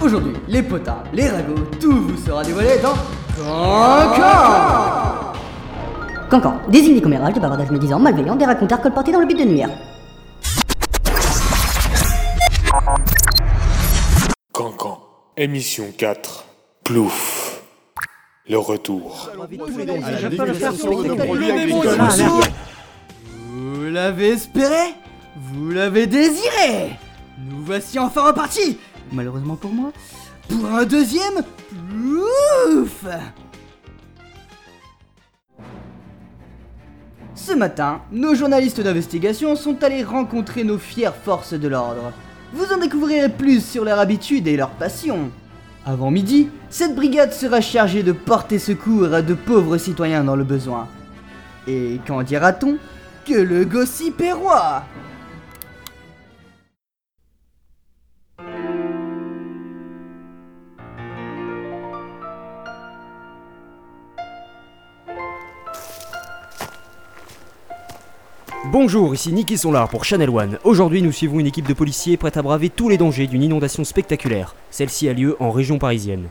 Aujourd'hui, les potins, les ragots, tout vous sera dévoilé dans Cancan Cancan désigne des commérages, des bavardages médisants, malveillants, des racontars colportés dans le but de nuire. Cancan, émission 4, Plouf, le retour. Vous l'avez espéré Vous l'avez désiré Nous voici enfin repartis Malheureusement pour moi, pour un deuxième Ouf Ce matin, nos journalistes d'investigation sont allés rencontrer nos fières forces de l'ordre. Vous en découvrirez plus sur leur habitude et leur passion. Avant midi, cette brigade sera chargée de porter secours à de pauvres citoyens dans le besoin. Et qu'en dira-t-on? Que le gossip est roi Bonjour, ici Nicky Solar pour Channel One. Aujourd'hui, nous suivons une équipe de policiers prête à braver tous les dangers d'une inondation spectaculaire. Celle-ci a lieu en région parisienne.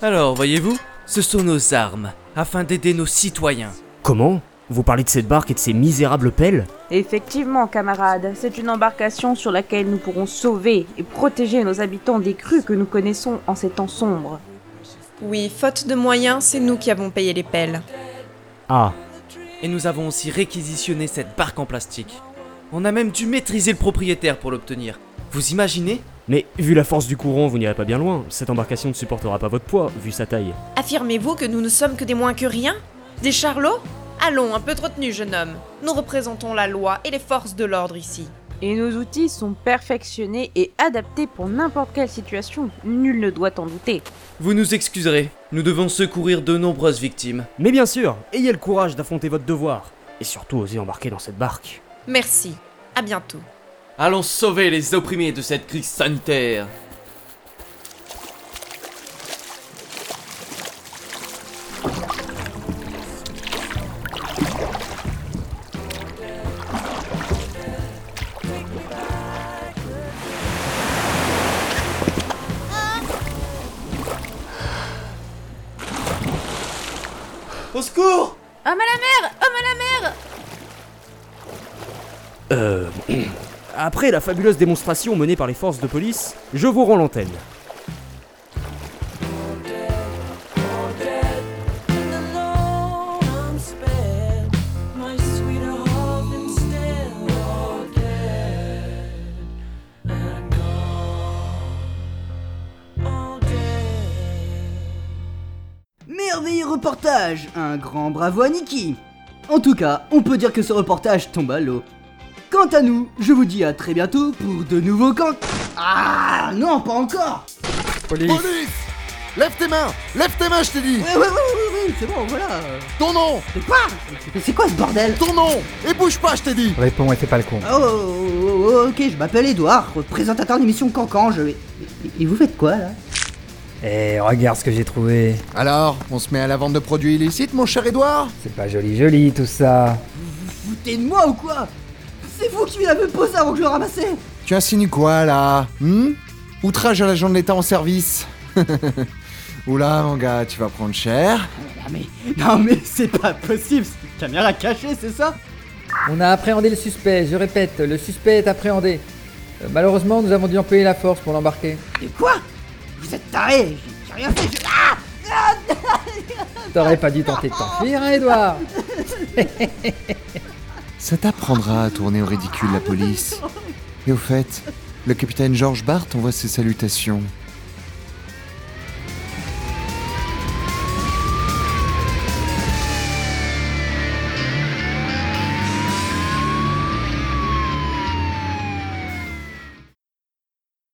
Alors, voyez-vous, ce sont nos armes, afin d'aider nos citoyens. Comment? Vous parlez de cette barque et de ces misérables pelles? Effectivement, camarades, c'est une embarcation sur laquelle nous pourrons sauver et protéger nos habitants des crues que nous connaissons en ces temps sombres. Oui, faute de moyens, c'est nous qui avons payé les pelles. Ah, Et nous avons aussi réquisitionné cette barque en plastique. On a même dû maîtriser le propriétaire pour l'obtenir. Vous imaginez? Mais vu la force du courant, vous n'irez pas bien loin. Cette embarcation ne supportera pas votre poids, vu sa taille. Affirmez-vous que nous ne sommes que des moins que rien? Des charlots? Allons, un peu trop tenu, jeune homme. Nous représentons la loi et les forces de l'ordre ici. Et nos outils sont perfectionnés et adaptés pour n'importe quelle situation, nul ne doit en douter. Vous nous excuserez, nous devons secourir de nombreuses victimes. Mais bien sûr, ayez le courage d'affronter votre devoir. Et surtout, osez embarquer dans cette barque. Merci. À bientôt. Allons sauver les opprimés de cette crise sanitaire. Au secours! Homme à la mer! Homme à la mer! Euh... Après la fabuleuse démonstration menée par les forces de police, je vous rends l'antenne. Merveilleux reportage. Un grand bravo à Niki. En tout cas, on peut dire que ce reportage tombe à l'eau. Quant à nous, je vous dis à très bientôt pour de nouveaux camps. Ah non, pas encore. Police. Lève tes mains. Lève tes mains, je t'ai dit. Ouais, ouais, ouais, ouais, ouais, c'est bon, voilà. Ton nom. De quoi Mais C'est quoi ce bordel? Ton nom. Et bouge pas, je t'ai dit. Réponds et fais pas le con. Oh, oh, oh, oh, ok, je m'appelle Edouard, présentateur d'émission Cancan, je vais... Et vous faites quoi, là? Eh, regarde ce que j'ai trouvé. Alors, on se met à la vente de produits illicites, mon cher Edouard C'est pas joli joli tout ça. Vous foutez de moi ou quoi? C'est vous qui m'avez posé avant que je le ramassais Tu insinues quoi, là? Hmm? Outrage à l'agent de l'État en service Oula, mon gars, tu vas prendre cher. Non mais, non mais c'est pas possible, c'est une caméra cachée, c'est ça? On a appréhendé le suspect, je répète, le suspect est appréhendé. Euh, malheureusement, nous avons dû employer la force pour l'embarquer. De quoi? Vous êtes tarés, j'ai- rien fait, je... Ah T'aurais pas dû tenter de t'enfuir, hein, Edouard Ça t'apprendra à tourner au ridicule la police. Et au fait, le capitaine George Bart envoie ses salutations.